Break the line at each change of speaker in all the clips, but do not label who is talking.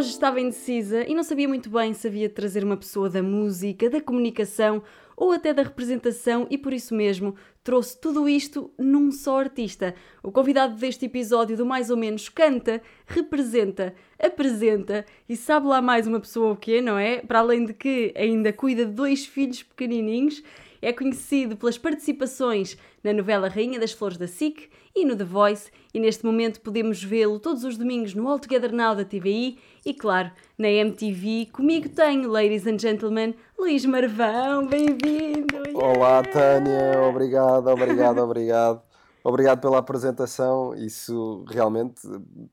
Hoje estava indecisa e não sabia muito bem se havia de trazer uma pessoa da música, da comunicação ou até da representação e por isso mesmo trouxe tudo isto num só artista. O convidado deste episódio do Mais ou Menos canta, representa, apresenta e sabe lá mais uma pessoa o quê, não é? Para além de que ainda cuida de dois filhos pequenininhos é conhecido pelas participações na novela Rainha das Flores da SIC e no The Voice, e neste momento podemos vê-lo todos os domingos no All Together Now da TVI e, claro, na MTV. Comigo tenho, ladies and gentlemen, Luís Marvão, bem-vindo!
Olá, Tânia, obrigado, obrigado, obrigado. Obrigado pela apresentação. Isso realmente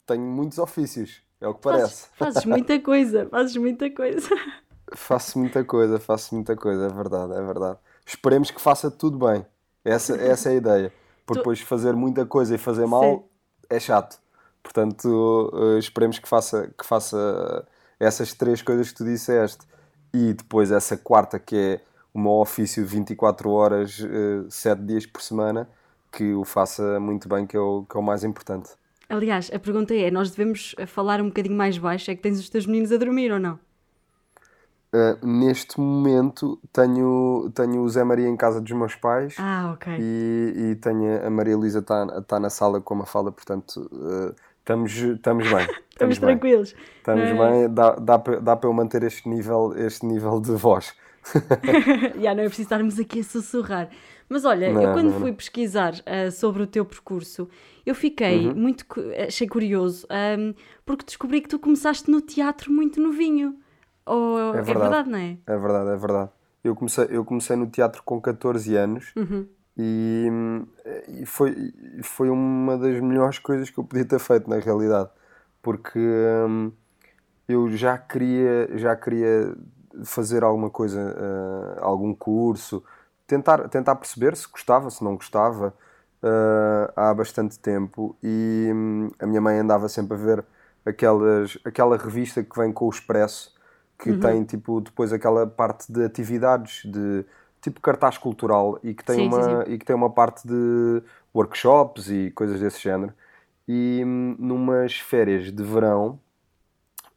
tenho muitos ofícios, é o que parece.
Fazes, fazes muita coisa, fazes muita coisa.
Faço muita coisa, faço muita coisa, é verdade, é verdade esperemos que faça tudo bem. Essa, essa é a ideia. Porque depois fazer muita coisa e fazer mal Sim. é chato. Portanto, uh, esperemos que faça, que faça essas três coisas que tu disseste. E depois essa quarta, que é o meu ofício 24 horas, uh, 7 dias por semana, que o faça muito bem, que é o, que é o mais importante.
Aliás, a pergunta é: nós devemos falar um bocadinho mais baixo? É que tens os teus meninos a dormir ou não?
Uh, neste momento tenho, tenho o Zé Maria em casa dos meus pais
ah, okay.
e, e tenho a Maria Luísa está tá na sala com a Mafalda, portanto uh, estamos, estamos bem.
estamos, estamos tranquilos.
Estamos bem, dá, dá, dá para eu manter este nível, este nível de voz.
Já não é preciso estarmos aqui a sussurrar. Mas olha, não, eu quando não, fui pesquisar uh, sobre o teu percurso, eu fiquei uhum. muito, achei curioso, um, porque descobri que tu começaste no teatro muito novinho. Ou é verdade, é verdade não é?
É verdade, é verdade. Eu comecei, eu comecei no teatro com 14 anos
uhum.
e, e, foi, foi uma das melhores coisas que eu podia ter feito, na realidade. Porque hum, eu já queria, já queria fazer alguma coisa, uh, algum curso, tentar, tentar perceber se gostava, se não gostava, uh, há bastante tempo. E hum, a minha mãe andava sempre a ver aquelas, aquela revista que vem com o Expresso que uhum. tem tipo depois aquela parte de atividades de tipo cartaz cultural e que tem sim, uma sim, sim. e que tem uma parte de workshops e coisas desse género e hum, numas férias de verão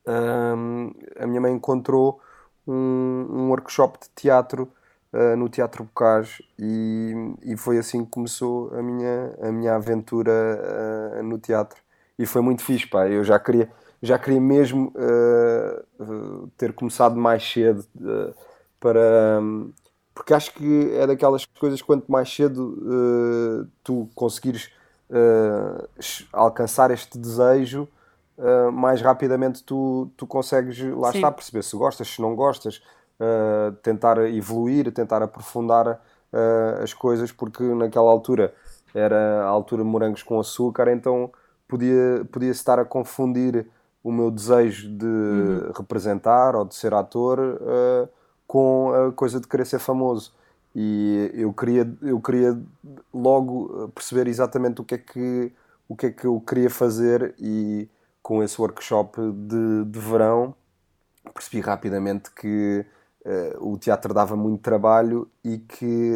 hum, a minha mãe encontrou um, um workshop de teatro uh, no Teatro Bocage e, e foi assim que começou a minha, a minha aventura uh, no teatro e foi muito fixe, pá. Eu já queria, já queria mesmo uh, ter começado mais cedo uh, para. Um, porque acho que é daquelas coisas quanto mais cedo uh, tu conseguires alcançar este desejo, mais rapidamente tu, tu consegues lá Sim. está perceber se gostas, se não gostas, tentar evoluir, tentar aprofundar as coisas, porque naquela altura era a altura de morangos com açúcar, então podia, podia estar a confundir o meu desejo de uhum. representar ou de ser ator uh, com a coisa de querer ser famoso. E eu queria, eu queria logo perceber exatamente o que é que, o que, é que eu queria fazer e com esse workshop de, de verão percebi rapidamente que uh, o teatro dava muito trabalho e que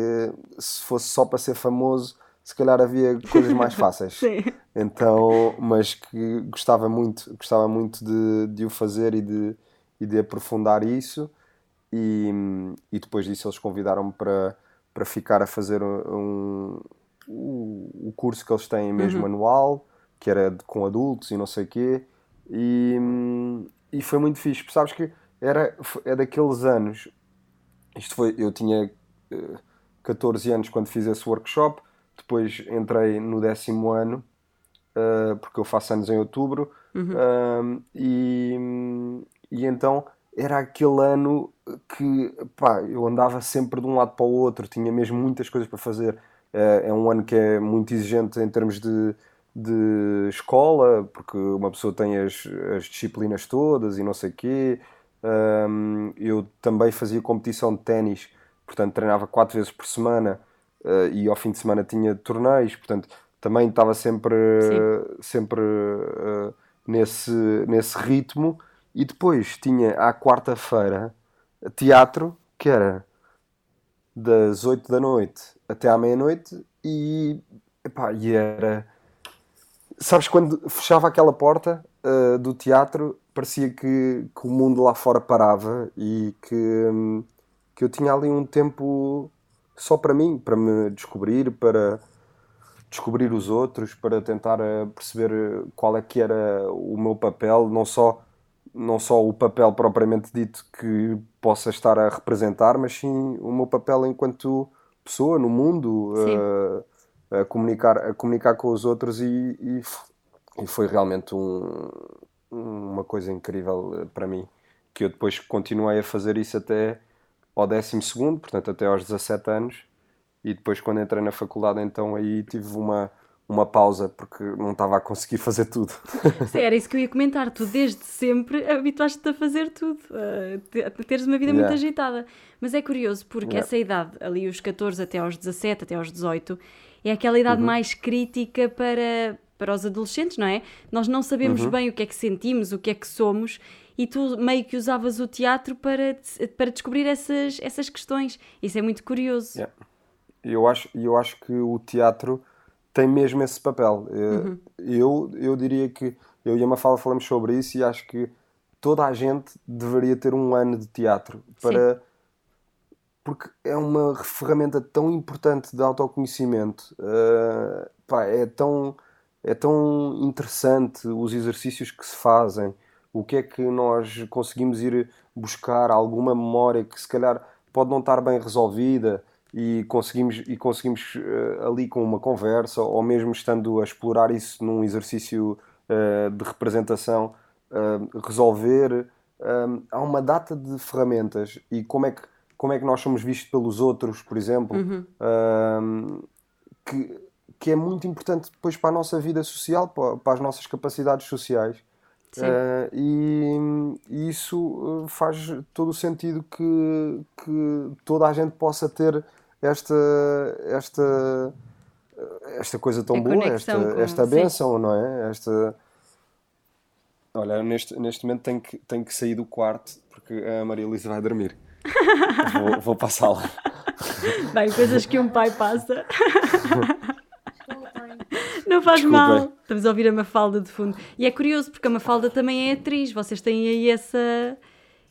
se fosse só para ser famoso se calhar havia coisas mais fáceis.
Sim.
Então, mas que gostava muito, gostava muito de, de o fazer e de, e de aprofundar isso. E, e depois disso eles convidaram-me para, para ficar a fazer um, um, o curso que eles têm mesmo uhum. anual, que era de, com adultos e não sei o quê. E, e foi muito fixe. Sabes que era, é daqueles anos. Isto foi, eu tinha 14 eh, anos quando fiz esse workshop depois entrei no décimo ano, uh, porque eu faço anos em outubro,
uhum.
uh, e, e então era aquele ano que pá, eu andava sempre de um lado para o outro, tinha mesmo muitas coisas para fazer. Uh, é um ano que é muito exigente em termos de, de escola, porque uma pessoa tem as, as disciplinas todas e não sei o quê. Eu também fazia competição de ténis, portanto treinava quatro vezes por semana uh, e ao fim de semana tinha torneios, portanto também estava sempre, sempre uh, nesse, nesse ritmo. E depois tinha à quarta-feira teatro, que era das 8 da noite até à meia-noite, e, epá, e era. Sabes quando fechava aquela porta uh, do teatro, parecia que, que, o mundo lá fora parava e que, hum, que eu tinha ali um tempo só para mim, para me descobrir, para descobrir os outros, para tentar eh, perceber qual é que era o meu papel, não só não só o papel propriamente dito que possa estar a representar, mas sim o meu papel enquanto pessoa no mundo, a, a, comunicar, a comunicar com os outros e, e, e foi realmente um, uma coisa incrível eh, para mim, que eu depois continuei a fazer isso até ao 12 segundo, portanto até aos 17 anos, e depois quando entrei na faculdade então aí tive uma uma pausa porque não estava a conseguir fazer tudo.
Sim, era isso que eu ia comentar. Tu desde sempre habituaste-te a fazer tudo, a teres uma vida yeah. muito agitada. Mas é curioso porque yeah. essa idade, ali os 14 até aos 17, até aos 18, é aquela idade uhum. mais crítica para, para os adolescentes, não é? Nós não sabemos uhum. bem o que é que sentimos, o que é que somos e tu meio que usavas o teatro para, para descobrir essas, essas questões. Isso é muito curioso.
Yeah. Eu, acho, eu acho que o teatro tem mesmo esse papel. Eh, uhum. Eu, eu diria que eu e a Mafala falamos sobre isso e acho que toda a gente deveria ter um ano de teatro para. Sim. Porque é uma ferramenta tão importante de autoconhecimento. Uh, pá, é, tão, é tão interessante os exercícios que se fazem. O que é que nós conseguimos ir buscar? Alguma memória que se calhar pode não estar bem resolvida e conseguimos, e conseguimos uh, ali com uma conversa ou mesmo estando a explorar isso num exercício uh, de representação uh, resolver há uma data de ferramentas e como é que como é que nós somos vistos pelos outros por exemplo uhum. que, que é muito importante depois para a nossa vida social para, para as nossas capacidades sociais Uh, e, e, isso faz todo o sentido que, que toda a gente possa ter esta, esta, esta coisa tão a boa, esta, com... esta benção, não é? Esta... Olha, neste, neste momento tenho que, tenho que sair do quarto porque a Maria Elisa vai dormir. vou, vou passá-la.
Bem, coisas que um pai passa. Faz Desculpa. mal. Estamos a ouvir a Mafalda de fundo. E é curioso porque a Mafalda também é atriz. Vocês têm aí essa,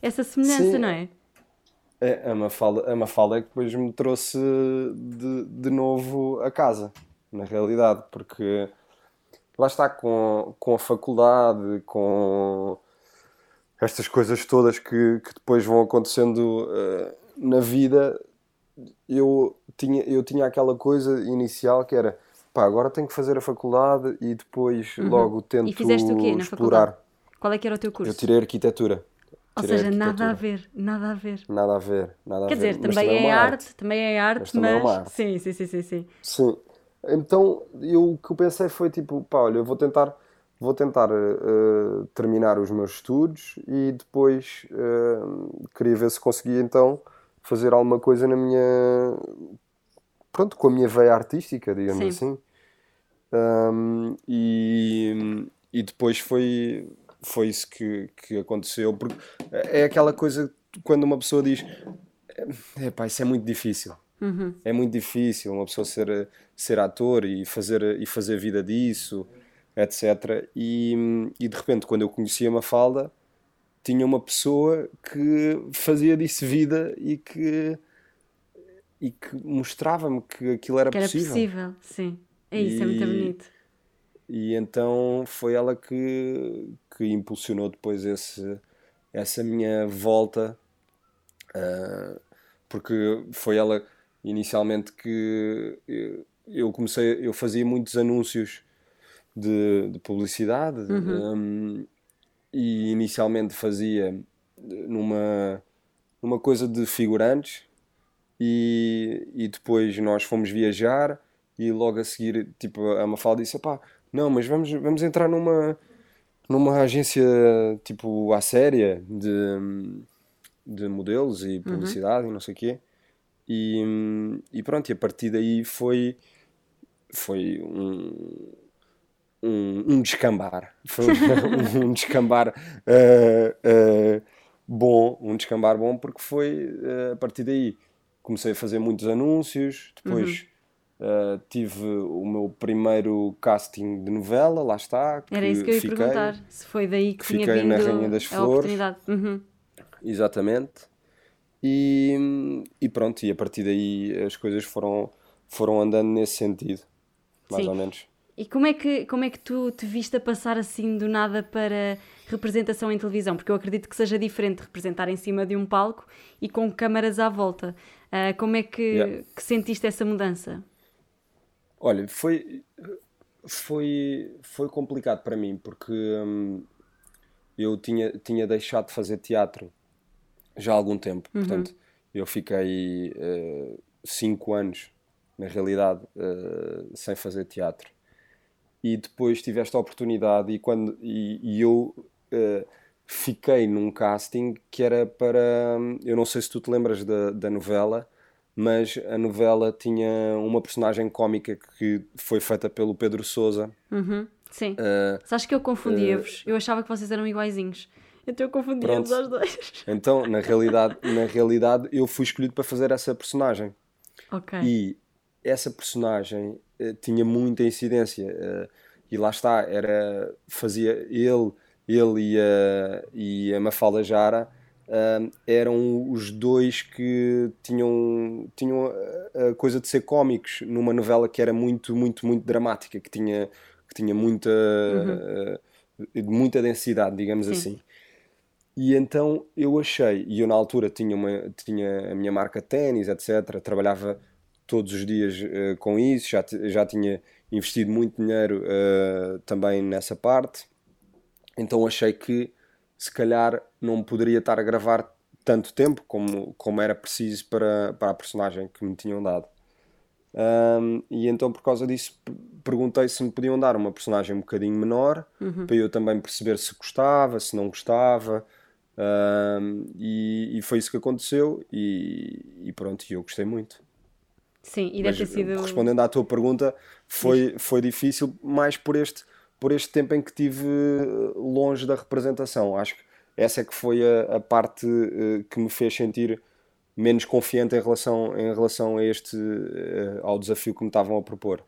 essa semelhança, Sim. não é?
É, a Mafalda, a Mafalda é que depois me trouxe de, de novo a casa, na realidade, porque lá está com, com a faculdade, com estas coisas todas que, que depois vão acontecendo uh, na vida, eu tinha, eu tinha aquela coisa inicial que era pá, agora tenho que fazer a faculdade e depois uhum. logo tento
e fizeste o quê na explorar. Faculdade? Qual é que era o teu curso?
Eu tirei arquitetura.
Ou seja, nada a ver, nada a ver.
Nada a ver, nada
Quer
a
ver.
Quer
dizer, também, também é, é arte, arte, também é arte, mas... É uma arte. Sim, sim, sim, sim, sim.
Sim. Então, eu, o que eu pensei foi tipo, pá, olha, eu vou tentar, vou tentar uh, terminar os meus estudos e depois uh, queria ver se conseguia então fazer alguma coisa na minha... Pronto, com a minha veia artística, digamos sim. assim. Um, e, e depois foi foi isso que, que aconteceu. Porque é aquela coisa quando uma pessoa diz: é pá, isso é muito difícil. Uhum. É muito difícil uma pessoa ser, ser ator e fazer, e fazer vida disso, etc. E, e de repente, quando eu conhecia uma falda, tinha uma pessoa que fazia disso vida e que, e que mostrava-me que aquilo era,
que era possível. possível, sim. É isso, e, é muito bonito.
E então foi ela que, que impulsionou depois esse, essa minha volta, uh, porque foi ela inicialmente que eu comecei, eu fazia muitos anúncios de, de publicidade uhum. um, e inicialmente fazia numa, numa coisa de figurantes e, e depois nós fomos viajar e logo a seguir tipo, a Mafalda disse, pá, não, mas vamos, vamos entrar numa numa agência tipo à séria de, de modelos e uhum. publicidade uhum. e não sei o quê. E, e pronto, e a partir daí foi, foi um, um, um descambar. Foi um, um descambar uh, uh, bom, um descambar bom porque foi uh, a partir daí comecei a fazer muitos anúncios, depois Uh, tive o meu primeiro casting de novela, lá está.
Era isso que eu ia fiquei, perguntar, se foi daí que, que tinha vindo na Rainha das Flores. oportunidade. Uhum.
Exatamente. E, e pronto, e a partir daí as coisas foram, foram andando nesse sentido, mais Sim. ou menos.
E como é, que, como é que tu te viste a passar assim do nada para representação em televisão? Porque eu acredito que seja diferente representar em cima de um palco e com câmaras à volta. Uh, como é que, yeah. que sentiste essa mudança?
Olha, foi, foi, foi complicado para mim porque hum, eu tinha, tinha deixado de fazer teatro já há algum tempo. Uhum. Portanto, eu fiquei uh, cinco anos, na realidade, uh, sem fazer teatro. E depois tive esta oportunidade e, quando, e, e eu uh, fiquei num casting que era para... Hum, eu não sei se tu te lembras da, da novela, mas a novela tinha uma personagem cómica que foi feita pelo Pedro Sousa.
Uhum, sim. Uh, Sabes que eu confundia-vos? Uh, eu achava que vocês eram iguaizinhos. Então eu confundia-vos aos dois.
Então, na realidade, na realidade, eu fui escolhido para fazer essa personagem.
Ok.
E essa personagem uh, tinha muita incidência. e lá está, era, fazia ele, ele e a, e a Mafalda Jara uh, eram os dois que tinham, tinham a, a, coisa de ser cómicos numa novela que era muito, muito, muito dramática, que tinha, que tinha muita, uhum. uh, muita densidade, digamos Sim. assim. E então eu achei, e eu na altura tinha, uma, tinha a minha marca de ténis, etc. Trabalhava todos os dias uh, com isso, já, já tinha investido muito dinheiro também nessa parte. Então achei que se calhar não poderia estar a gravar tanto tempo como, como era preciso para, para a personagem que me tinham dado. Um, e então, por causa disso, perguntei se me podiam dar uma personagem um bocadinho menor uhum. para eu também perceber se gostava, se não gostava. Um, e, e, foi isso que aconteceu. E, e pronto, eu gostei muito.
Sim, e deve ter sido.
Respondendo à tua pergunta, foi, foi difícil, mais por este por este tempo em que tive eh, longe da representação. Acho que essa é que foi a, a parte uh, que me fez sentir menos confiante em relação, em relação a este, uh, ao desafio que me estavam a propor.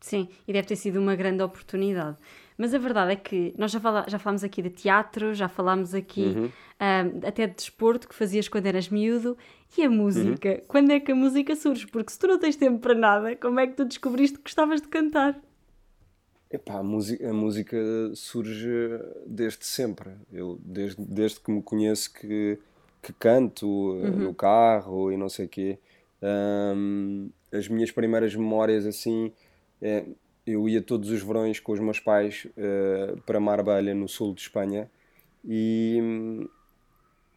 Sim, e deve ter sido uma grande oportunidade. Mas a verdade é que nós já, fala, já falámos aqui de teatro, já falámos aqui uhum. um, até de desporto que fazias quando eras miúdo. E a música? Uhum. Quando é que a música surge? Porque se tu não tens tempo para nada, como é que tu descobriste que gostavas de cantar?
Epá, a, música, a música surge desde sempre. Eu, desde, desde que me conheço que, que canto uhum. no carro e não sei o quê. Um, as minhas primeiras memórias assim, é, eu ia todos os verões com os meus pais uh, para Marbella, no sul de Espanha, e,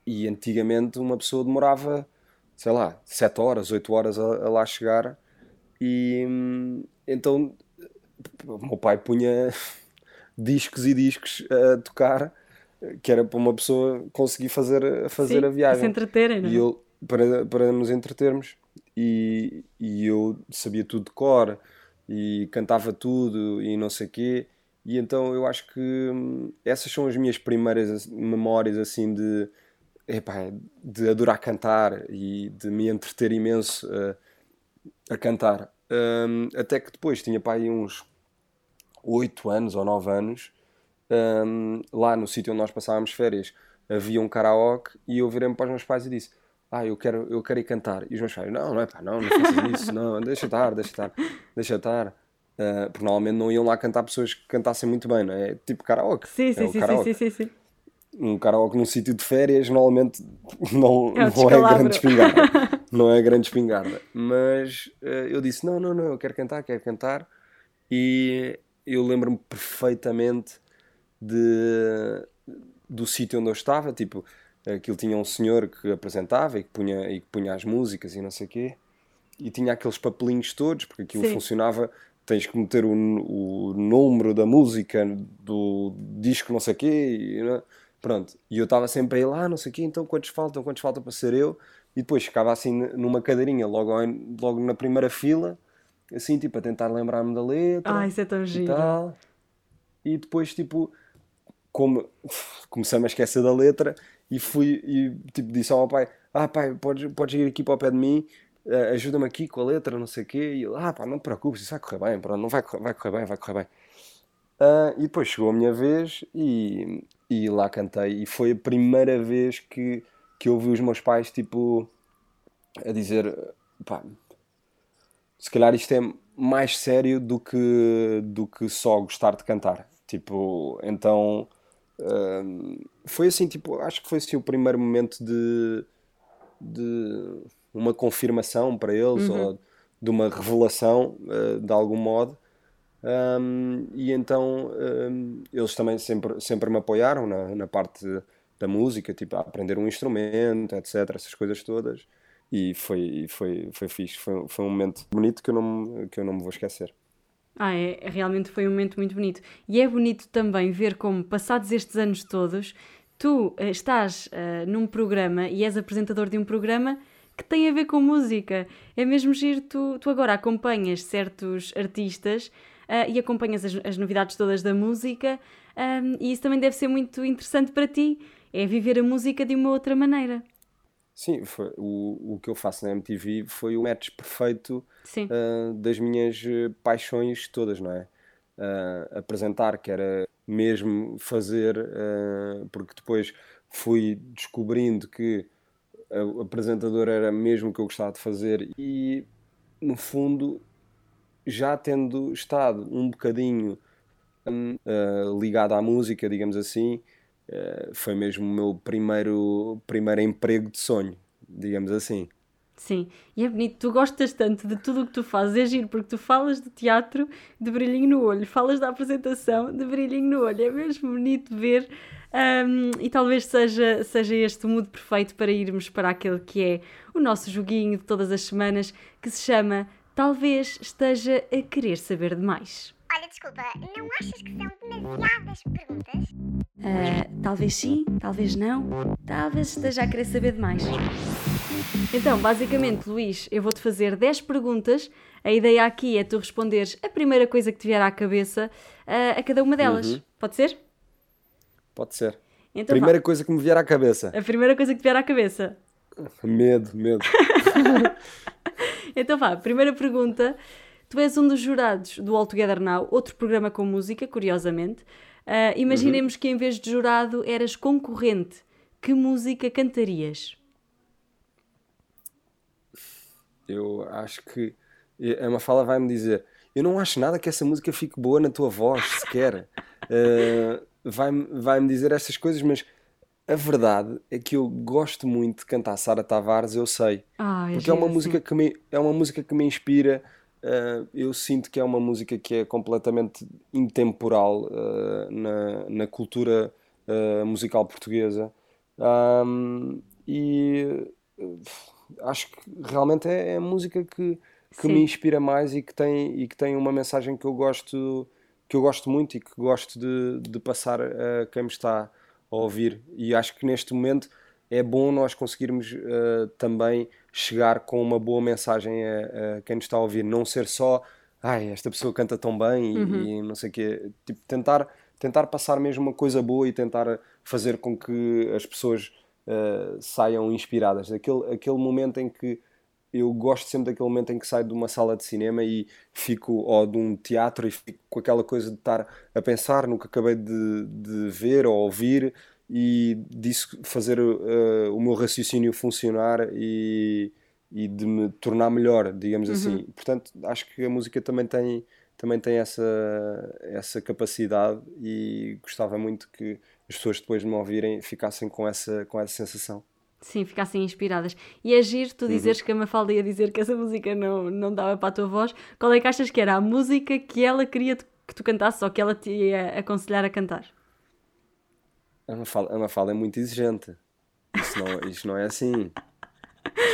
e antigamente uma pessoa demorava, sei lá, 7 horas, 8 horas a, a lá chegar, e então o meu pai punha discos e discos a tocar, que era para uma pessoa conseguir fazer, fazer
Sim,
a viagem.
se entreterem, não é?
E eu, para, para nos entretermos. E, e eu sabia tudo de cor e cantava tudo e não sei o quê. E então eu acho que hum, essas são as minhas primeiras memórias assim de, epá, de adorar cantar e de me entreter imenso a, a cantar. Um, até que depois tinha para aí uns 8 anos ou 9 anos, um, lá no sítio onde nós passávamos férias, havia um karaoke e eu virei-me para os meus pais e disse: Ah, eu quero, eu quero ir cantar. E os meus pais: Não, não é pá, não, não faças isso, não, deixa estar, deixa estar, deixa estar. Uh, porque normalmente não iam lá cantar pessoas que cantassem muito bem, não é? Tipo karaoke.
Sim, sim,
é
sim, sim, sim, sim,
Um karaoke num sítio de férias normalmente não é, não é grande espingarda. não é grande espingarda. Mas uh, eu disse: Não, não, não, eu quero cantar, quero cantar. E eu lembro-me perfeitamente de, do sítio onde eu estava, tipo, aquilo tinha um senhor que apresentava e que punha, e que punha as músicas e não sei o quê, e tinha aqueles papelinhos todos, porque aquilo Sim. funcionava, tens que meter o, o número da música, do disco não sei o quê, e, né? pronto. E eu estava sempre aí lá, não sei o quê, então quantos faltam, quantos faltam para ser eu? E depois ficava assim numa cadeirinha, logo, logo na primeira fila, assim, tipo, a tentar lembrar-me da letra.
Ah, isso é tão giro.
E, tal. e depois, tipo, como comecei-me a esquecer da letra e fui e tipo, disse ao meu pai: Ah, pai, podes, podes ir aqui para o pé de mim uh, ajuda-me aqui com a letra, não sei o quê. E ele, ah, pá, não te preocupes, isso vai correr bem, pronto, não vai, vai correr bem, vai correr bem. Uh, e depois chegou a minha vez e, e lá cantei. E foi a primeira vez que, que eu ouvi os meus pais, tipo, a dizer: pá, se calhar isto é mais sério do que, do que só gostar de cantar. Tipo, então. Uh, foi assim, tipo, acho que foi assim o primeiro momento de, de uma confirmação para eles uhum. ou de uma revelação uh, de algum modo um, e então um, eles também sempre, sempre me apoiaram na, na parte da música, tipo a aprender um instrumento, etc. Essas coisas todas. E foi, foi, foi fixe. Foi, foi um momento bonito que eu, não, que eu não me vou esquecer.
Ah, é, realmente foi um momento muito bonito. E é bonito também ver como, passados estes anos todos, tu uh, estás uh, num programa e és apresentador de um programa que tem a ver com música. É mesmo giro, tu, tu agora acompanhas certos artistas uh, e acompanhas as, as, novidades todas da música, um, e isso também deve ser muito interessante para ti, é viver a música de uma outra maneira.
Sim, foi, o, o que eu faço na MTV foi o match perfeito uh, das minhas eh, paixões todas, não é? Uh, apresentar, que era mesmo fazer, uh, porque depois fui descobrindo que o apresentador era mesmo o que eu gostava de fazer e no fundo já tendo estado um bocadinho uh, ligado à música, digamos assim, uh, foi mesmo o meu primeiro, primeiro emprego de sonho, digamos assim.
Sim, e é bonito, tu gostas tanto de tudo o que tu fazes, é giro, porque tu falas de teatro de brilhinho no olho, falas da apresentação de brilhinho no olho, é mesmo bonito ver um, e talvez seja, seja este o mood perfeito para irmos para aquele que é o nosso joguinho de todas as semanas, que se chama talvez esteja a querer saber demais.
Olha, desculpa, não achas que são demasiadas perguntas?
Uh, talvez sim, talvez não, talvez esteja a querer saber demais. Então, basicamente, Luís, eu vou-te fazer 10 perguntas. A ideia aqui é tu responderes a primeira coisa que te vier à cabeça uh, a cada uma delas. Uhum. Pode ser?
Pode ser. Então, primeira vá. coisa que me vier à cabeça.
A primeira coisa que te vier à cabeça.
Medo, medo.
então vá, primeira pergunta. Tu és um dos jurados do All Together Now, outro programa com música, curiosamente. Uh, imaginemos uhum. que em vez de jurado eras concorrente. Que música cantarias?
Eu acho que a Mafala vai-me dizer: Eu não acho nada que essa música fique boa na tua voz, sequer. Uh, vai-me vai dizer estas coisas, mas a verdade é que eu gosto muito de cantar Sara Tavares, eu sei.
Ah,
é porque é uma, música que me, é uma música que me inspira. Uh, eu sinto que é uma música que é completamente intemporal uh, na, na cultura uh, musical portuguesa. Um, e acho que realmente é, é música que, que me inspira mais e que, tem, e que tem uma mensagem que eu gosto, que eu gosto muito e que gosto de, de passar a quem me está a ouvir. E acho que neste momento é bom nós conseguirmos uh, também chegar com uma boa mensagem a, a, quem nos está a ouvir, não ser só ai, esta pessoa canta tão bem e, uhum. e não sei o quê. Tipo, tentar, tentar passar mesmo uma coisa boa e tentar fazer com que as pessoas uh, saiam inspiradas. Aquele, aquele momento em que eu gosto sempre daquele momento em que saio de uma sala de cinema e fico, ou de um teatro, e fico com aquela coisa de estar a pensar no que acabei de, de ver ou ouvir e disso fazer uh, o meu raciocínio funcionar e, e de me tornar melhor, digamos uhum. assim. Portanto, acho que a música também tem, também tem essa, essa capacidade e gostava muito que as pessoas depois de me ouvirem ficassem com essa, com essa sensação.
Sim, ficassem inspiradas. E é giro tu uhum. dizeres uhum. que a Mafalda ia dizer que essa música não, não dava para a tua voz. Qual é que achas que era a música que ela queria que tu cantasses ou que ela te ia aconselhar a cantar?
A Mafalda, a Mafalda é muito exigente. Isto não, isto não é assim.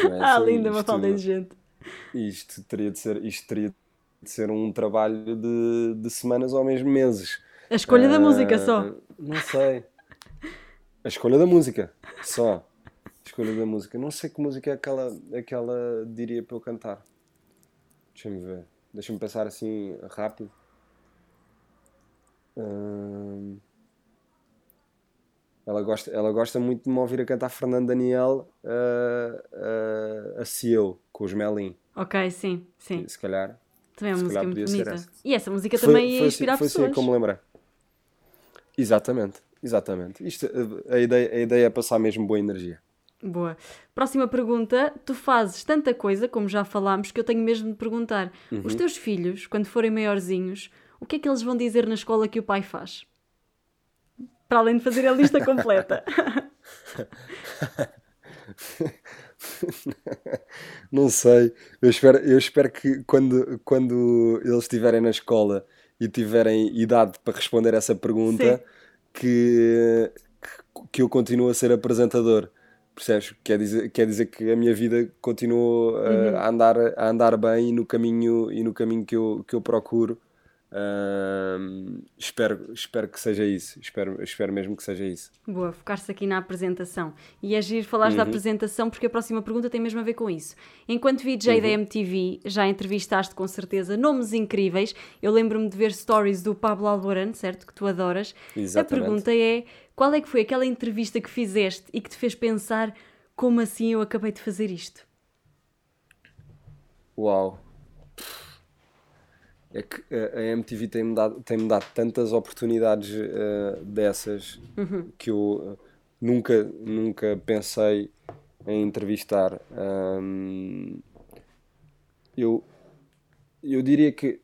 Não é ah, assim. linda, isto, Mafalda é exigente.
Isto teria de ser, isto teria de ser um trabalho de, de semanas ou mesmo meses.
A escolha uh, da música só? Ah,
não sei. A escolha da música, só escolha da música. Não sei que música é aquela, aquela diria para eu cantar. Deixa-me ver. Deixa-me pensar assim rápido. Hum... Ela gosta, ela gosta muito de me ouvir a cantar Fernando Daniel uh, uh, a Cieu. com os Melin.
Ok, sim, sim.
Se calhar.
Também é uma música muito bonita.
essa.
E essa música
Foi-
também ia
foi
inspirar
assim, foi
pessoas.
assim como lembrei. Exatamente, exatamente. Isto, a, a ideia, a ideia é passar mesmo boa energia.
Boa. Próxima pergunta. Tu fazes tanta coisa, como já falámos, que eu tenho mesmo de perguntar.
Uhum.
Os teus filhos, quando forem maiorzinhos, o que é que eles vão dizer na escola que o pai faz? Para além de fazer a lista completa.
Não sei. Eu espero, eu espero que quando, quando eles estiverem na escola e tiverem idade para responder essa pergunta, que, que, que eu continuo a ser apresentador. Percebes? Quer dizer, quer dizer que a minha vida continua a,
Uhum.
a andar, a andar bem e no caminho, e no caminho que, eu, que eu procuro. Espero, espero que seja isso. Espero, espero mesmo que seja isso.
Boa, focar-se aqui na apresentação. E é giro falares da
Uhum.
apresentação porque a próxima pergunta tem mesmo a ver com isso. Enquanto VJ
Uhum.
da MTV, já entrevistaste com certeza nomes incríveis. Eu lembro-me de ver stories do Pablo Alborán, certo? Que tu adoras.
Exatamente.
A pergunta é: qual é que foi aquela entrevista que fizeste e que te fez pensar como assim eu acabei de fazer isto?
Uau! É que a a MTV tem-me dado, tem dado tantas oportunidades eh, dessas que eu eh, nunca, nunca pensei em entrevistar. Ahm, eu, eu diria que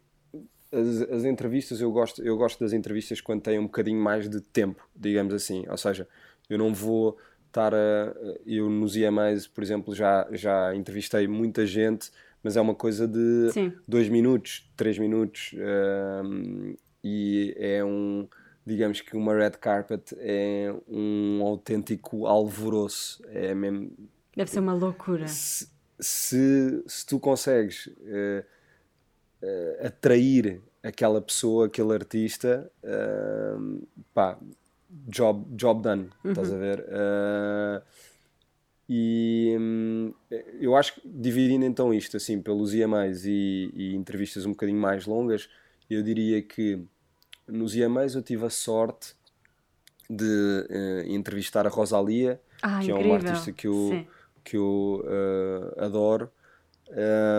as, as entrevistas, eu gosto, eu gosto das entrevistas quando têm um bocadinho mais de tempo, digamos assim. Ou seja, eu não vou estar a. Eu nos IMAs, por exemplo, já, já entrevistei muita gente, mas é uma coisa de
Sim.
dois minutos, três minutos, ahm, e é um. Digamos que uma red carpet é um autêntico alvoroço. É mesmo
Deve ser uma loucura.
se, se, se tu consegues eh, eh, atrair aquela pessoa, aquele artista, eh, pá, job, job done, estás a ver? Eh, e hum, eu acho que dividindo então isto assim pelos IMAs e, e entrevistas um bocadinho mais longas, eu diria que nos IMAs eu tive a sorte de eh, entrevistar a Rosalia,
Ah,
que é
incrível.
uma artista que eu,
Sim.
que eu eh, adoro,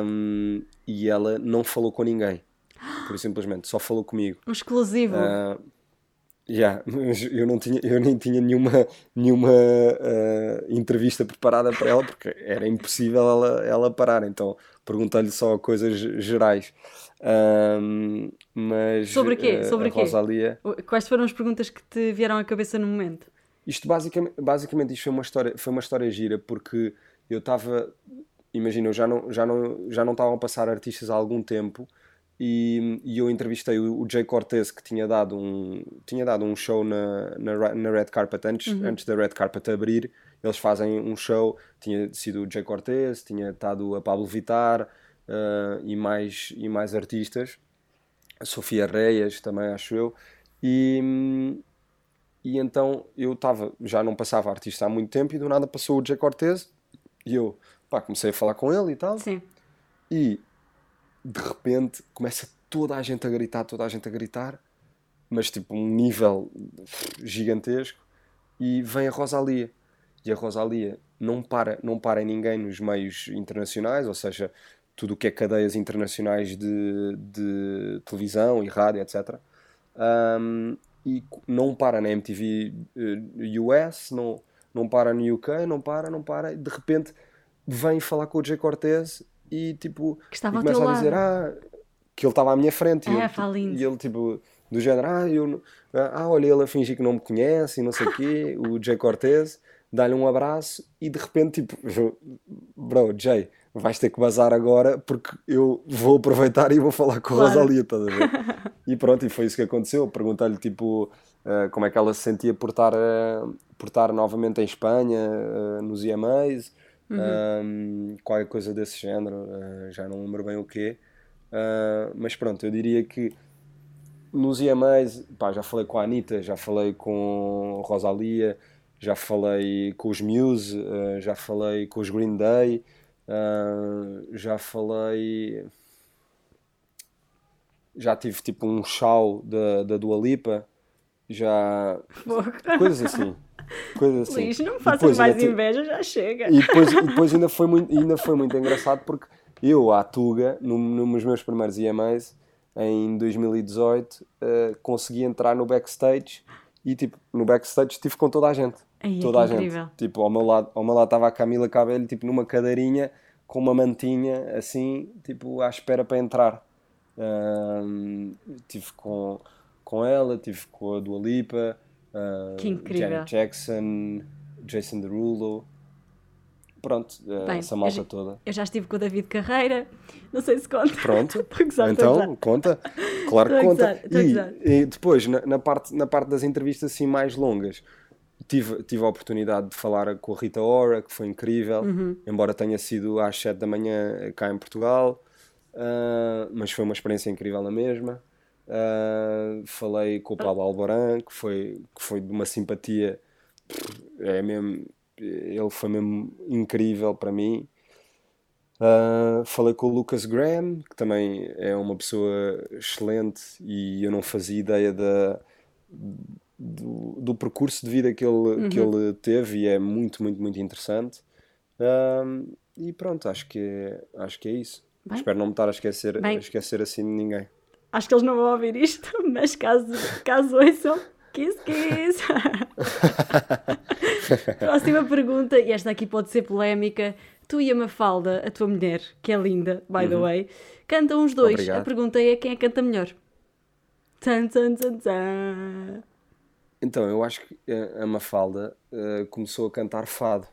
um, e ela não falou com ninguém, por simplesmente, só falou comigo.
Um exclusivo.
Ah, yeah, mas eu não tinha, eu nem tinha nenhuma, nenhuma ah, entrevista preparada para ela porque era impossível ela, ela parar. Então perguntei-lhe só coisas gerais. Ahm, mas
Sobre quê?
ah,
Sobre
a
quê?
Rosalia,
Quais foram as perguntas que te vieram à cabeça no momento?
isto basicamente, basicamente isto foi uma história, foi uma história gira porque eu estava, imagina, eu já não, já não, já não estavam a passar artistas há algum tempo e, e eu entrevistei o, o Jay Cortez que tinha dado um, tinha dado um show na, na, na Red Carpet antes, antes da Red Carpet abrir. Eles fazem um show, tinha sido o Jay Cortez, tinha estado a Pablo Vittar ah, e, mais, e mais artistas, a Sofia Reyes também, acho eu. E, e então eu estava, já não passava artista há muito tempo e do nada passou o Jay Cortez e eu pá, comecei a falar com ele e tal.
Sim.
E de repente começa toda a gente a gritar, toda a gente a gritar, mas tipo um nível gigantesco. E vem a Rosalia. E a Rosalia não para, não para em ninguém nos meios internacionais, ou seja, tudo o que é cadeias internacionais de, de televisão e rádio, etc. Um, e não para na MTV eh, US, não, não para no UK, não para, não para. De repente vem falar com o Jay Cortez e tipo
Que estava
e
ao teu
a dizer ah, que ele estava à minha frente. E,
Ah,
eu,
fala lindo.
e ele tipo do género ah, eu, ah olha ele a fingir que não me conhece e não sei o quê o Jay Cortez dá-lhe um abraço e de repente tipo bro Jay vais ter que bazar agora porque eu vou aproveitar e vou falar com a
Claro.
Rosalia estás a ver? E pronto e foi isso que aconteceu. Perguntei-lhe tipo ah, como é que ela se sentia por estar, ah, por estar novamente em Espanha ah, nos EMAs um, qualquer coisa desse género, uh, já não lembro bem o quê. Uh, mas pronto, eu diria que nos EMAs, pá, já falei com a Anitta, já falei com a Rosalia, já falei com os Muse, uh, já falei com os Green Day, já falei. Já tive tipo um show da, da Dua Lipa, já.
Fogo.
coisas assim. Coisa assim.
Luís, não me faças
depois
mais
ainda te-
inveja, já chega.
E depois, e depois ainda, foi muito, ainda foi muito engraçado porque eu, à Tuga, no, nos meus primeiros EMAs, em 2018, eh, consegui entrar no backstage e, tipo, no backstage estive com toda a gente.
Ai, é
toda a gente.
incrível.
Tipo, ao meu lado ao meu lado estava a Camila Cabello, tipo, numa cadeirinha com uma mantinha, assim, tipo, à espera para entrar. Ahm, tive com, com ela, tive com a Dua Lipa, ah,
Que incrível.
Janet Jackson, Jason Derulo. Pronto, eh,
Bem,
essa
eu
malta
já-
toda.
Eu já estive com o David Carreira, não sei se conta.
Pronto,
a
então conta. Claro que conta.
gozar.
E, e depois, na, na parte, na parte das entrevistas assim mais longas, tive, tive a oportunidade de falar com a Rita Ora, que foi incrível,
Uhum.
embora tenha sido às 7 da manhã cá em Portugal, ah, mas foi uma experiência incrível na mesma. Ah, falei com o Paulo Alboran, que foi, que foi de uma simpatia, é mesmo, ele foi mesmo incrível para mim. Uh, falei com o Lucas Graham, que também é uma pessoa excelente e eu não fazia ideia da, do, do percurso de vida que ele, que
Uhum.
ele teve e é muito, muito, muito interessante. Um, e pronto, acho que é, acho que é isso.
Bem.
Espero não me estar a esquecer,
Bem.
a esquecer assim de ninguém.
Acho que eles não vão ouvir isto, mas caso, caso ouçam, kiss kiss. Próxima pergunta, e esta aqui pode ser polémica. Tu e a Mafalda, a tua mulher, que é linda, by the way, cantam os dois.
Uhum. Obrigado.
A pergunta é quem é que canta melhor? Tan, tan, tan, tan.
Então, eu acho que a Mafalda eh, começou a cantar fado.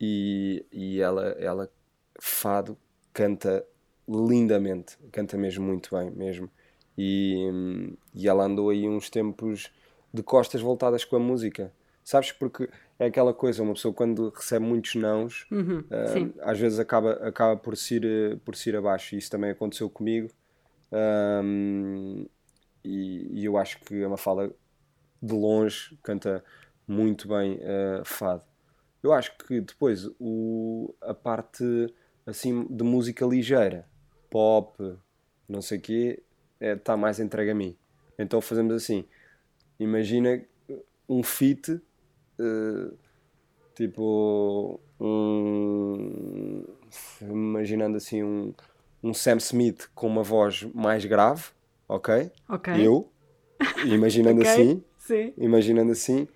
E, e ela, ela, fado, canta lindamente. Canta mesmo muito bem, mesmo. E, hum, e ela andou aí uns tempos de costas voltadas com a música. Sabes? Porque é aquela coisa, uma pessoa quando recebe muitos nãos,
Uhum, sim.
às vezes acaba, acaba por, se ir, eh, por se ir abaixo. E isso também aconteceu comigo. Ahm, e, e eu acho que a Mafalda de longe canta muito bem eh, fado. Eu acho que depois o, a parte assim de música ligeira, pop, não sei o quê, está mais entregue a mim. Então fazemos assim, imagina um feat, eh, tipo um, imaginando assim um, um Sam Smith com uma voz mais grave, ok?
Ok.
Eu, imaginando
Ok,
assim,
Sim.
imaginando assim,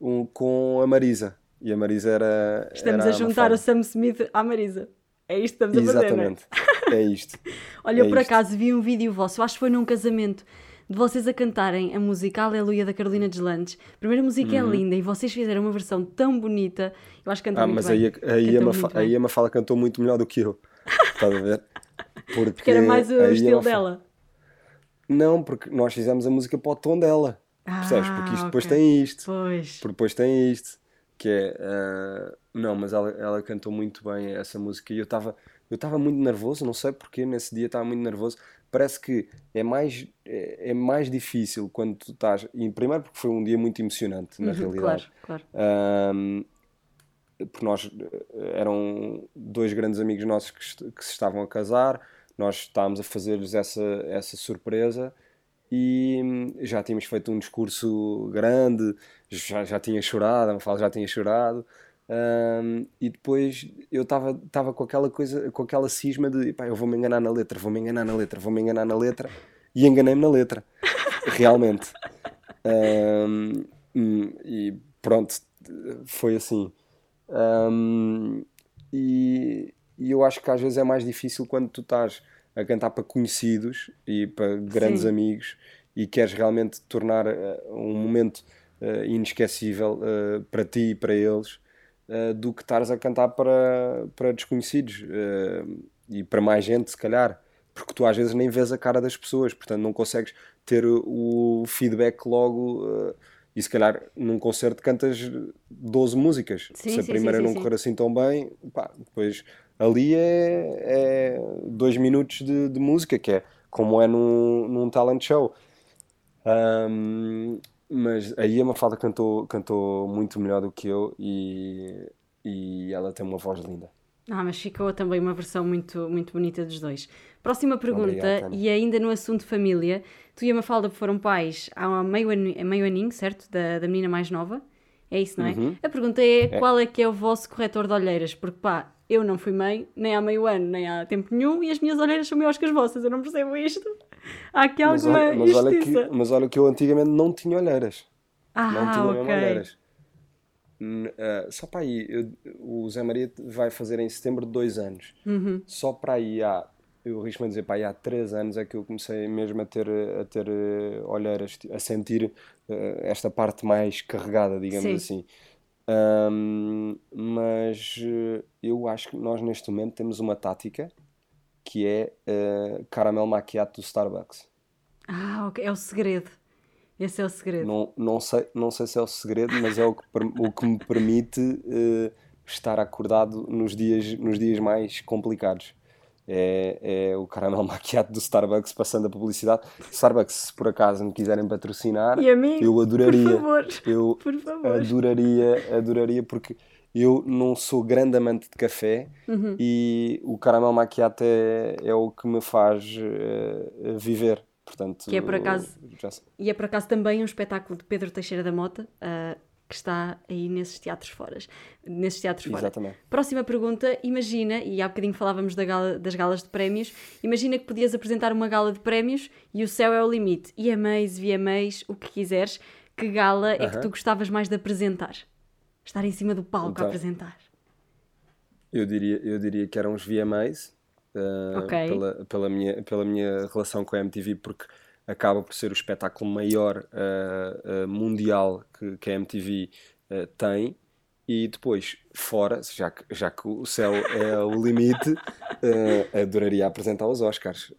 um, com a Marisa. E a Marisa era.
Estamos
era
a juntar o Sam Smith à Marisa. É isto que estamos a fazer, é?
É isto.
Olha, eu
É
por
isto.
acaso vi um vídeo vosso, eu acho que foi num casamento, de vocês a cantarem a música Aleluia da Carolina Deslandes. A primeira música é linda e vocês fizeram uma versão tão bonita. Eu acho que cantam
Uhum. Ah,
muito
mas
bem.
aí, a- aí, a
bem.
aí a Mafala cantou muito melhor do que eu. Estás a ver? Porque,
Porque era mais o estilo dela.
Não, porque nós fizemos a música para o tom dela. Percebes? Porque isto
Ah,
depois
ok.
tem isto.
Pois.
Porque depois tem isto, que é. ah, não, mas ela, ela cantou muito bem essa música e eu estava eu estava muito nervoso, não sei porque nesse dia estava muito nervoso. Parece que é mais, é, é mais difícil quando tu estás. E primeiro porque foi um dia muito emocionante, na
Uhum,
realidade.
Claro, claro.
Ahm, porque nós eh, eram dois grandes amigos nossos que, que se estavam a casar, nós estávamos a fazer-lhes essa, essa surpresa e hum, já tínhamos feito um discurso grande, já, já tinha chorado, a Mafalda já tinha chorado. Ahm, e depois eu estava com aquela coisa, com aquela cisma de pá, eu vou me enganar na letra, vou me enganar na letra, vou me enganar na letra, e enganei-me na letra, realmente. Hum, e pronto, foi assim. Ahm, e, e eu acho que às vezes é mais difícil quando tu estás a cantar para conhecidos e para grandes
Sim.
amigos e queres realmente tornar eh, um momento eh, inesquecível eh, para ti e para eles eh, do que estares a cantar para, para desconhecidos eh, e para mais gente, se calhar, porque tu às vezes nem vês a cara das pessoas, portanto não consegues ter o feedback logo. eh, e se calhar num concerto cantas 12 músicas.
Sim,
se a
sim,
primeira
sim,
não correr assim tão bem, pá, depois ali é, é dois minutos de, de música, que é como é num, num talent show. Ahm, mas aí a Mafalda cantou, cantou muito melhor do que eu e, e ela tem uma voz linda.
Ah, mas ficou também uma versão muito, muito bonita dos dois. Próxima pergunta,
Obrigado,
e ainda no assunto família, tu e a Mafalda foram pais há meio, ano, meio aninho, certo? Da, da menina mais nova. É isso, não é?
Uhum.
A pergunta é, qual é que é o vosso corretor de olheiras? Porque pá, eu não fui mãe, nem há meio ano, nem há tempo nenhum, e as minhas olheiras são maiores que as vossas, eu não percebo isto. Há aqui
Mas
alguma
olha, mas, olha que, mas olha que eu antigamente não tinha olheiras.
Ah,
não tinha mesmo
ok.
olheiras. Ah, só para aí, eu- o Zé Maria vai fazer em setembro de dois anos.
Uhum.
Só para aí há, eu arrisco-me a dizer, para aí há três anos é que eu comecei mesmo a ter, a ter eh, olheiras, a sentir eh, esta parte mais carregada, digamos
Sim.
assim. Ahm, mas eu acho que nós neste momento temos uma tática que é eh, caramelo macchiato do Starbucks.
Ah, ok, é o segredo. Esse é o segredo.
Não, não sei, não sei se é o segredo, mas é o que, o que me permite eh, estar acordado nos dias, nos dias mais complicados. É, é o caramelo macchiato do Starbucks passando a publicidade. Starbucks, se por acaso me quiserem patrocinar,
E mim,
eu adoraria.
por favor,
Eu
por favor.
adoraria, adoraria, porque eu não sou grande amante de café
Uhum.
e o caramelo macchiato é, é o que me faz eh, viver. Portanto,
Que é, por acaso. E é por acaso também um espetáculo de Pedro Teixeira da Mota, ah, que está aí nesses teatros fora. Nesses teatros fora.
Exatamente.
Próxima pergunta, imagina, e há bocadinho falávamos da gala- das galas de prémios, imagina que podias apresentar uma gala de prémios e o céu é o limite. EMAs, VMAs, o que quiseres. Que gala é que tu gostavas mais de apresentar? Estar em cima do palco
Então,
a apresentar.
Eu diria, eu diria que eram os VMAs, eh,
Ok.
pela, pela, minha, pela minha relação com a MTV, porque acaba por ser o espetáculo maior eh, eh, mundial que, que a MTV tem. E depois, fora, já que, já que o céu é o limite, adoraria apresentar os Oscars.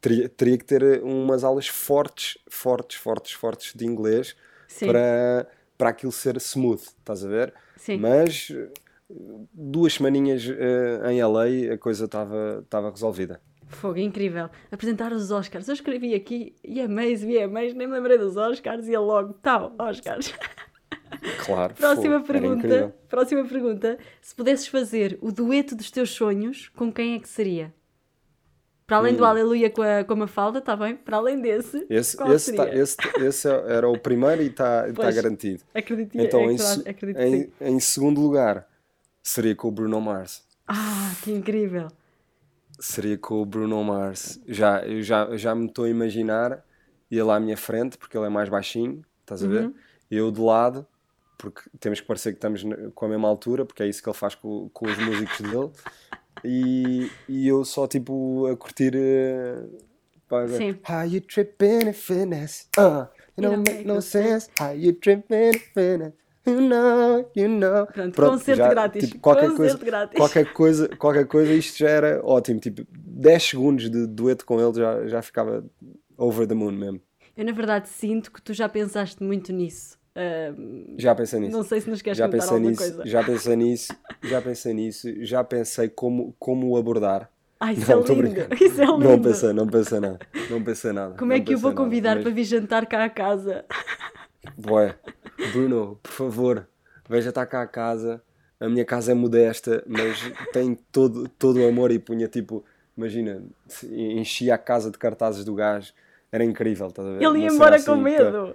Teria, teria que ter umas aulas fortes, fortes, fortes, fortes de inglês
Sim.
para, para aquilo ser smooth, estás a ver?
Sim.
Mas duas semaninhas eh, em LA a coisa estava resolvida.
Fogo, incrível. Apresentar os Oscars. Eu escrevi aqui EMAs, VMAs, nem me lembrei dos Oscars e é logo, tal, Oscars.
Claro.
Próxima
fogo,
pergunta. Próxima pergunta. Se pudesses fazer o dueto dos teus sonhos, com quem é que seria? Para além
Hum.
do Aleluia com a, com a Mafalda, está bem? Para além desse,
Esse,
qual
esse, tá- esse, esse era o primeiro e está tá
Pois.
garantido.
Acredito,
Então,
é
em,
claro, acredito
em, em segundo lugar, seria com o Bruno Mars.
Ah, que incrível.
Seria com o Bruno Mars. Já, eu já, já me estou a imaginar ele à minha frente, porque ele é mais baixinho, estás a ver?
Uhum.
Eu de lado, porque temos que parecer que estamos com a mesma altura, porque é isso que ele faz com, com os músicos dele. E, e eu só tipo a curtir. eh, pá,
Sim.
How you tripping in finesse? Uh, you don't make no sense. How you tripping in finesse? You know, you know.
Pronto, concerto grátis.
tipo, qualquer
Concerto
coisa,
grátis.
Qualquer coisa, qualquer coisa, isto já era ótimo. Tipo, 10 segundos de dueto com ele já, já ficava over the moon mesmo.
Eu, na verdade, sinto que tu já pensaste muito nisso.
Já pensei nisso.
não sei se nos queres
já
contar
pensei
alguma
nisso,
coisa.
já pensei nisso, já pensei nisso, já pensei como, como o abordar.
Ai, isso
Não,
é lindo. Isso é lindo.
Não pensei, não pensei nada. Não pensei nada.
Como é que eu vou
nada,
convidar
mas-
para vir jantar cá a casa?
Boé, Bruno, por favor, veja estar cá a casa. A minha casa é modesta, mas tem todo, todo o amor e punha tipo, imagina, enchia a casa de cartazes do gás, era incrível, estás a ver?
Ele ia embora
assim,
com medo.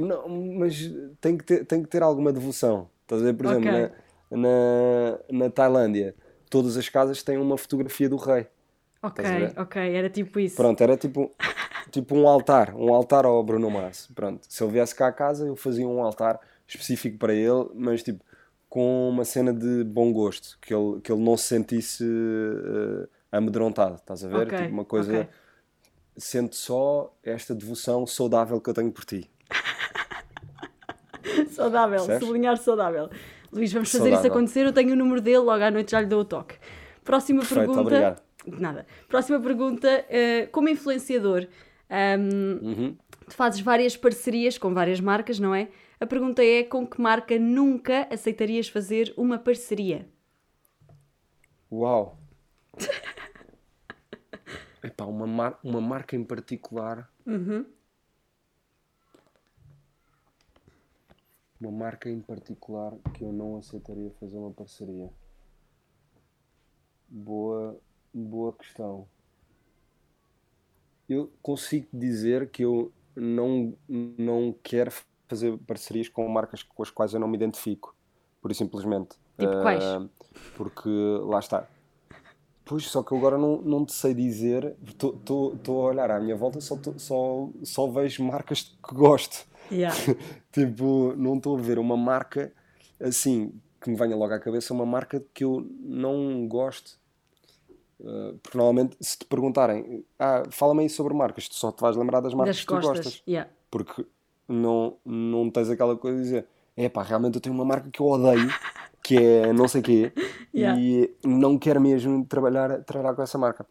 Não, mas tem que ter, tem que ter alguma devoção. Estás a ver, por exemplo,
Ok.
na, na, na Tailândia, todas as casas têm uma fotografia do rei.
Ok, ok, era tipo isso.
Pronto, era tipo, tipo um altar, um altar ao Bruno Mars. Pronto, se ele viesse cá a casa, eu fazia um altar específico para ele, mas tipo com uma cena de bom gosto, que ele, que ele não se sentisse eh, amedrontado, estás a ver?
Ok,
Tipo uma coisa,
ok.
sente só esta devoção saudável que eu tenho por ti.
Saudável,
Percebes?
sublinhar saudável. Luís, vamos fazer isso
Saudável.
acontecer. Eu tenho o número dele, logo à noite já lhe dou o toque. Próxima
Perfeito,
pergunta.
obrigado.
De Nada. Próxima pergunta. eh, como influenciador, ahm,
Uhum.
tu fazes várias parcerias com várias marcas, não é? A pergunta é: com que marca nunca aceitarias fazer uma parceria?
Uau! Epá, uma, mar- uma marca em particular. Uma marca em particular que eu não aceitaria fazer uma parceria. Boa, boa questão. Eu consigo dizer que eu não, não quero fazer parcerias com marcas com as quais eu não me identifico, por e simplesmente.
Tipo quais?
Ah, porque lá está. Pois, só que eu agora não, não te sei dizer. Estou a olhar à minha volta, só, só, só vejo marcas que gosto.
Yeah.
Tipo, não estou a ver uma marca assim que me venha logo à cabeça, uma marca que eu não gosto. Uh, porque normalmente, se te perguntarem, ah, fala-me aí sobre marcas, tu só te vais lembrar das marcas
Das
que tu
costas.
gostas.
Yeah.
Porque não, não tens aquela coisa de dizer, é pá, realmente eu tenho uma marca que eu odeio, que é não sei quê,
Yeah.
e não quero mesmo trabalhar, trabalhar com essa marca.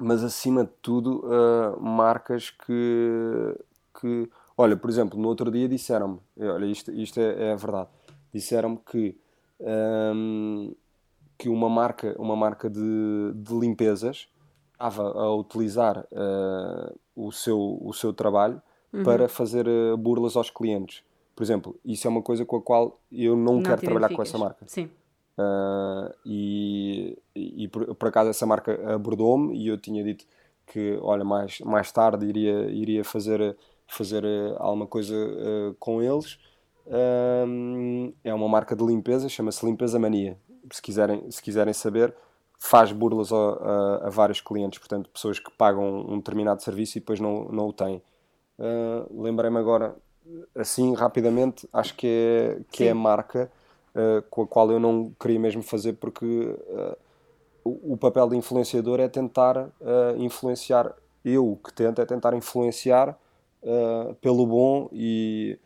Mas acima de tudo, ah, marcas que, que. Olha, por exemplo, no outro dia disseram-me, olha, isto, isto é, é a verdade, disseram-me que, ahm, que uma marca, uma marca de, de limpezas estava a utilizar ah, o, seu, o seu trabalho
Uhum.
para fazer ah, burlas aos clientes. Por exemplo, isso é uma coisa com a qual eu não,
Não
quero trabalhar com essa marca.
Sim.
Uh, e, e por, por acaso essa marca abordou-me e eu tinha dito que olha mais mais tarde iria iria fazer fazer uh, alguma coisa uh, com eles. É uma marca de limpeza chama-se Limpeza Mania. Se quiserem se quiserem saber faz burlas a, a- a vários clientes portanto pessoas que pagam um determinado serviço e depois não não o têm. Lembrei-me agora assim rapidamente acho que é que é a
Sim.
marca uh, com a qual eu não queria mesmo fazer porque uh, o, o papel de influenciador é tentar uh, influenciar eu o que tento é tentar influenciar pelo bom e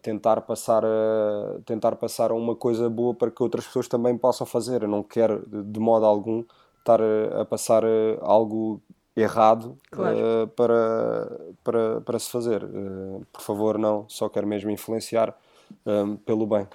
tentar passar a, tentar passar uma coisa boa para que outras pessoas também possam fazer. Eu não quero de, modo algum estar a, a passar algo errado
Claro.
uh, para, para, para se fazer. Uh, por favor não, só quero mesmo influenciar um, pelo bem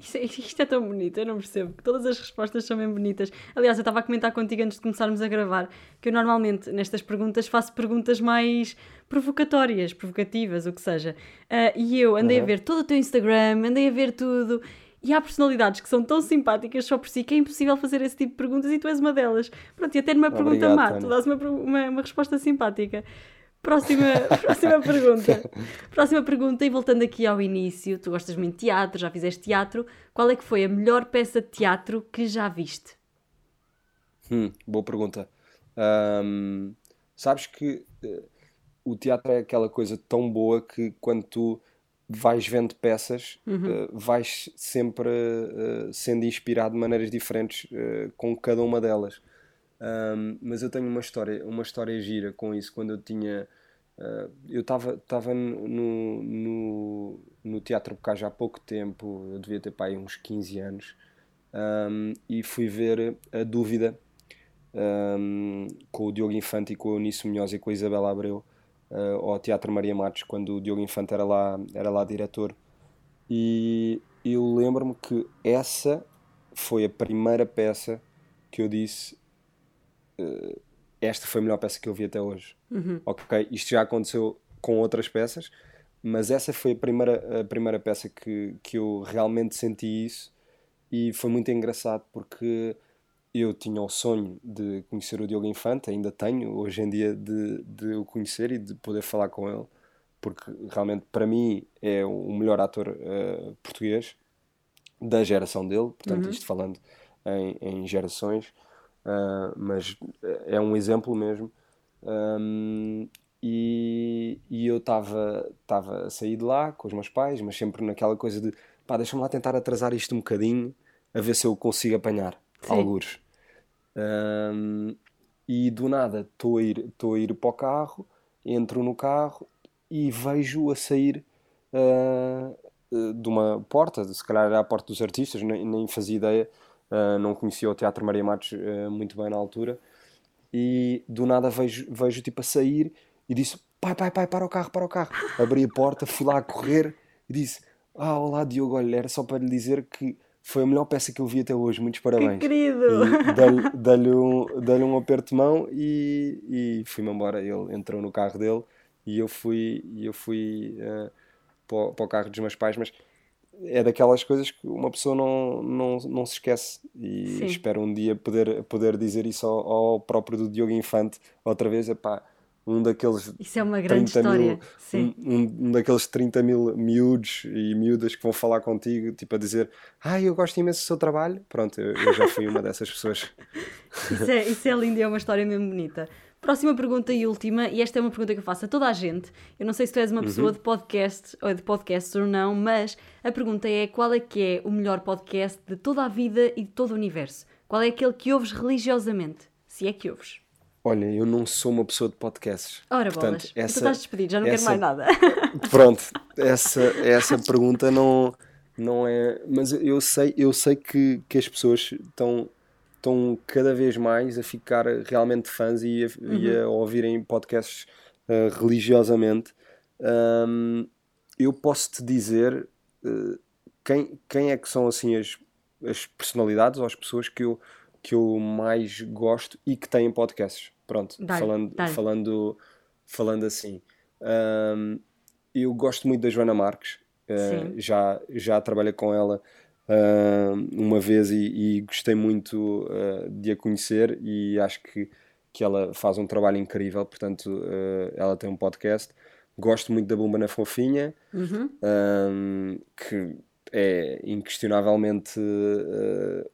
Isto, é- isto é tão bonito, eu não percebo. que Todas as respostas são bem bonitas. Aliás, eu estava a comentar contigo antes de começarmos a gravar que eu normalmente nestas perguntas faço perguntas mais provocatórias, provocativas, o que seja. Ah, e eu andei a
Uhum.
ver todo o teu Instagram, andei a ver tudo. E há personalidades que são tão simpáticas só por si que é impossível fazer esse tipo de perguntas e tu és uma delas. Pronto, e até numa pergunta
Obrigado,
má,
Tânia.
tu dás uma, uma, uma resposta simpática. Próxima, próxima pergunta. Próxima pergunta, e voltando aqui ao início, tu gostas muito de teatro, já fizeste teatro. Qual é que foi a melhor peça de teatro que já viste?
Hum, boa pergunta. Ahm, sabes que eh, o teatro é aquela coisa tão boa que quando tu vais vendo peças, eh, vais sempre eh, sendo inspirado de maneiras diferentes com cada uma delas. Ahm, mas eu tenho uma história, uma história gira com isso. Quando eu tinha. eh, eu estava no, no, no Teatro Bocage há pouco tempo, eu devia ter pai uns 15 anos, ahm, e fui ver A Dúvida um, com o Diogo Infante e com o Eunice Munhoz e com a Isabela Abreu uh, ao Teatro Maria Matos, quando o Diogo Infante era lá, era lá diretor. E eu lembro-me que essa foi a primeira peça que eu disse: uh, Esta foi a melhor peça que eu vi até hoje. Ok, isto já aconteceu com outras peças, mas essa foi a primeira, a primeira peça que, que eu realmente senti isso. E foi muito engraçado porque eu tinha o sonho de conhecer o Diogo Infante, ainda tenho hoje em dia de, de o conhecer e de poder falar com ele, porque realmente para mim é o melhor ator eh, português da geração dele, portanto, isto falando em, em gerações, ah, mas é um exemplo mesmo. Ahm, e, e eu estava a sair de lá com os meus pais, mas sempre naquela coisa de pá, deixa-me lá tentar atrasar isto um bocadinho a ver se eu consigo apanhar
Sim.
algures. Ahm, e do nada estou a ir, a ir para o carro, entro no carro e vejo a sair ah, de uma porta, se calhar era a porta dos artistas, nem, nem fazia ideia, ah, não conhecia o Teatro Maria Matos ah, muito bem na altura, e do nada vejo, vejo tipo a sair e disse: pai, pai, pai, para o carro, para o carro. Abri a porta, fui lá a correr e disse: Ah, olá Diogo, olha, era só para lhe dizer que foi a melhor peça que eu vi até hoje, muitos
Que
parabéns.
querido!
E dei-lhe um, um aperto de mão e, e fui-me embora. Ele entrou no carro dele e eu fui, eu fui eh, para, o, para o carro dos meus pais, mas é daquelas coisas que uma pessoa não, não, não se esquece e
Sim.
espero um dia poder, poder dizer isso ao, ao próprio do Diogo Infante outra vez, epá, um daqueles
Isso é uma grande
30
história.
mil, um, um- um daqueles 30 mil miúdos e miúdas que vão falar contigo, tipo a dizer, ai, eu gosto imenso do seu trabalho. Pronto, eu, eu já fui uma dessas pessoas.
Isso é, isso é lindo e é uma história mesmo bonita. Próxima pergunta e última, e esta é uma pergunta que eu faço a toda a gente. Eu não sei se tu és uma pessoa de podcast ou de podcasts ou não, mas a pergunta é qual é que é o melhor podcast de toda a vida e de todo o universo? Qual é aquele que ouves religiosamente? Se é que ouves.
Olha, eu não sou uma pessoa de podcasts.
Ora,
Portanto,
bolas. Tu
essa-
estás despedido, já não
essa-
quero mais nada.
Pronto, essa, essa pergunta não, não é. Mas eu sei, eu sei que, que as pessoas estão, estão cada vez mais a ficar realmente fãs e a, e a ouvirem podcasts uh, religiosamente. Ahm, eu posso te dizer uh, quem, quem é que são assim as, as personalidades ou as pessoas que eu, que eu mais gosto e que têm podcasts. Pronto, falando, falando, falando assim. Ahm, eu gosto muito da Joana Marques. Uh, já, já trabalhei com ela uma vez e, e gostei muito uh, de a conhecer e acho que, que ela faz um trabalho incrível. Portanto, uh, ela tem um podcast. Gosto muito da Bomba na Fofinha,
Uhum.
um, que é inquestionavelmente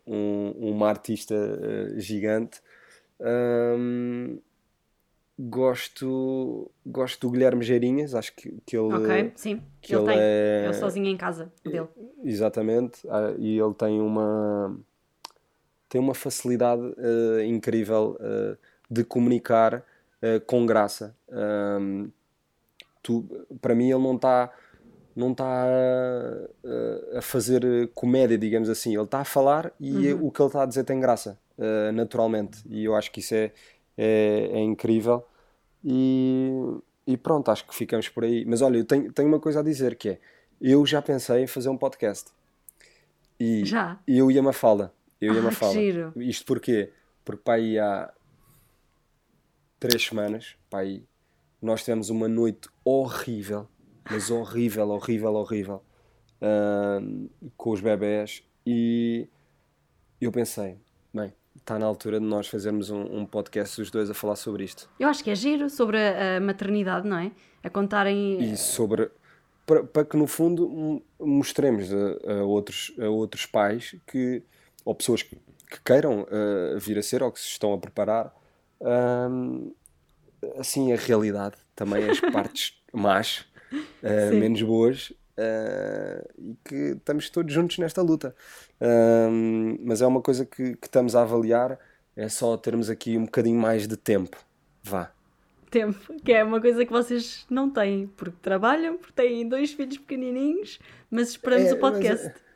um, uma artista gigante. Um, gosto, gosto do Guilherme Geirinhas, acho que, que ele.
Ok, sim.
que
ele
ele
tem.
é-
o sozinho em casa dele.
Exatamente, ah, e ele tem uma tem uma facilidade eh, incrível eh, de comunicar eh, com graça. Ahm, tu, para mim ele não está não está a fazer eh, comédia, digamos assim. Ele está a falar e o que ele está a dizer tem graça, naturalmente. E eu acho que isso é, é, é incrível. E, e pronto, acho que ficamos por aí. Mas olha, eu tenho, tenho uma coisa a dizer que é, eu já pensei em fazer um podcast. E
Já?
eu e a Mafalda. Eu e a
Ah, que
Mafalda.
giro.
Isto porquê? Porque pá, aí há três semanas, pá, aí, nós tivemos uma noite horrível, mas horrível, horrível, horrível, ahm, com os bebés e eu pensei, bem, está na altura de nós fazermos um, um podcast os dois a falar sobre isto.
Eu acho que é giro sobre a, a maternidade, não é? A contarem.
e sobre para, para que no fundo mostremos a, a outros a outros pais que ou pessoas que, que queiram eh, vir a ser ou que se estão a preparar ahm, assim a realidade também as partes más eh, menos boas eh, e que estamos todos juntos nesta luta Ahm, mas é uma coisa que, que estamos a avaliar é só termos aqui um bocadinho mais de tempo vá
tempo, que é uma coisa que vocês não têm, porque trabalham, porque têm dois filhos pequenininhos, mas esperamos
É,
o podcast.
mas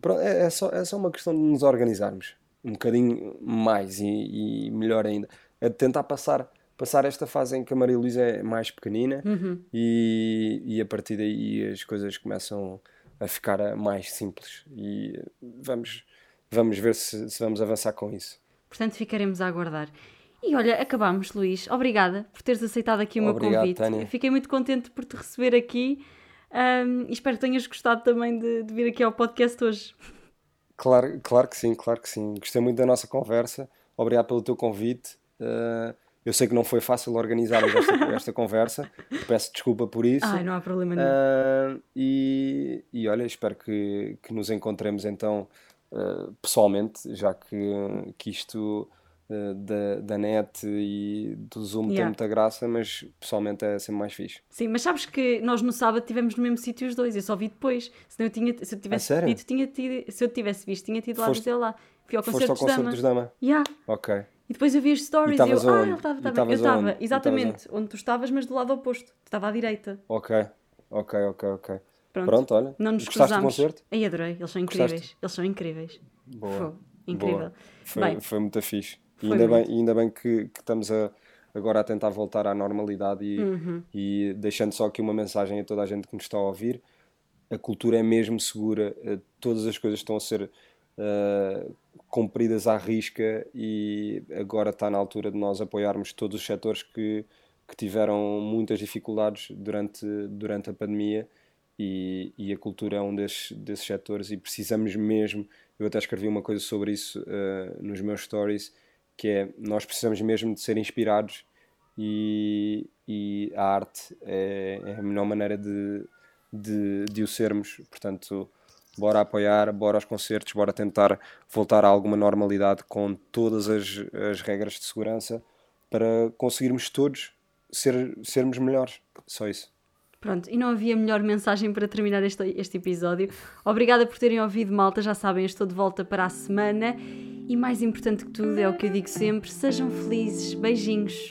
Pronto, é, é só, é só uma questão de nos organizarmos um bocadinho mais e, e melhor ainda. É de tentar passar, passar esta fase em que a Maria Luísa é mais pequenina
Uhum.
e, e a partir daí as coisas começam a ficar eh, mais simples e vamos, vamos ver se, se vamos avançar com isso.
Portanto, ficaremos a aguardar. E olha, acabamos, Luís. Obrigada por teres aceitado aqui o meu
Obrigado,
convite.
Tânia.
Fiquei muito contente por te receber aqui ahm, e espero que tenhas gostado também de, de vir aqui ao podcast hoje.
Claro, claro que sim, claro que sim. Gostei muito da nossa conversa. Obrigado pelo teu convite. Eh, eu sei que não foi fácil organizarmos esta, esta conversa. Peço desculpa por isso.
Ai, não há problema nenhum.
Ah, e, e olha, espero que, que nos encontremos então ah, pessoalmente, já que, que isto ah, da, da net e do Zoom tem
Yeah.
muita graça, mas pessoalmente é sempre mais fixe.
Sim, mas sabes que nós no sábado estivemos no mesmo sítio os dois. Eu só vi depois. Senão eu tinha, se eu tivesse dito, tinha tido, se eu tivesse visto, tinha tido lá
Foste-
dizer lá. Fui ao
Foste
concerto dos Dama.
dos Dama?
Yeah.
Ok.
E depois eu vi as stories
E
e, eu, ah,
onde?
ele estava, estava. Eu estava, exatamente, onde tu estavas, mas do lado oposto. Estava à direita.
Ok, ok, ok, ok.
Pronto.
Pronto, olha.
Não nos
Gostaste do
cruzámos.
concerto?
Aí adorei, eles são incríveis.
Gostaste?
Eles são incríveis.
Boa.
Fogo, Incrível.
Boa. Foi,
Bem,
foi muito fixe. E
Foi
ainda bem,
muito.
ainda bem que, que estamos a, agora a tentar voltar à normalidade e,
Uhum.
e deixando só aqui uma mensagem a toda a gente que nos está a ouvir. A cultura é mesmo segura, eh, todas as coisas estão a ser eh, cumpridas à risca e agora está na altura de nós apoiarmos todos os setores que, que tiveram muitas dificuldades durante, durante a pandemia e, e a cultura é um desses, desses setores e precisamos mesmo, eu até escrevi uma coisa sobre isso eh, nos meus stories, que é nós precisamos mesmo de ser inspirados e, e a arte é, é a melhor maneira de, de, de o sermos. Portanto, bora apoiar, bora aos concertos, bora tentar voltar a alguma normalidade com todas as, as regras de segurança para conseguirmos todos ser, sermos melhores. Só isso.
Pronto, e não havia melhor mensagem para terminar este, este episódio. Obrigada por terem ouvido, malta. Já sabem, estou de volta para a semana. E mais importante que tudo é o que eu digo sempre: sejam felizes. Beijinhos.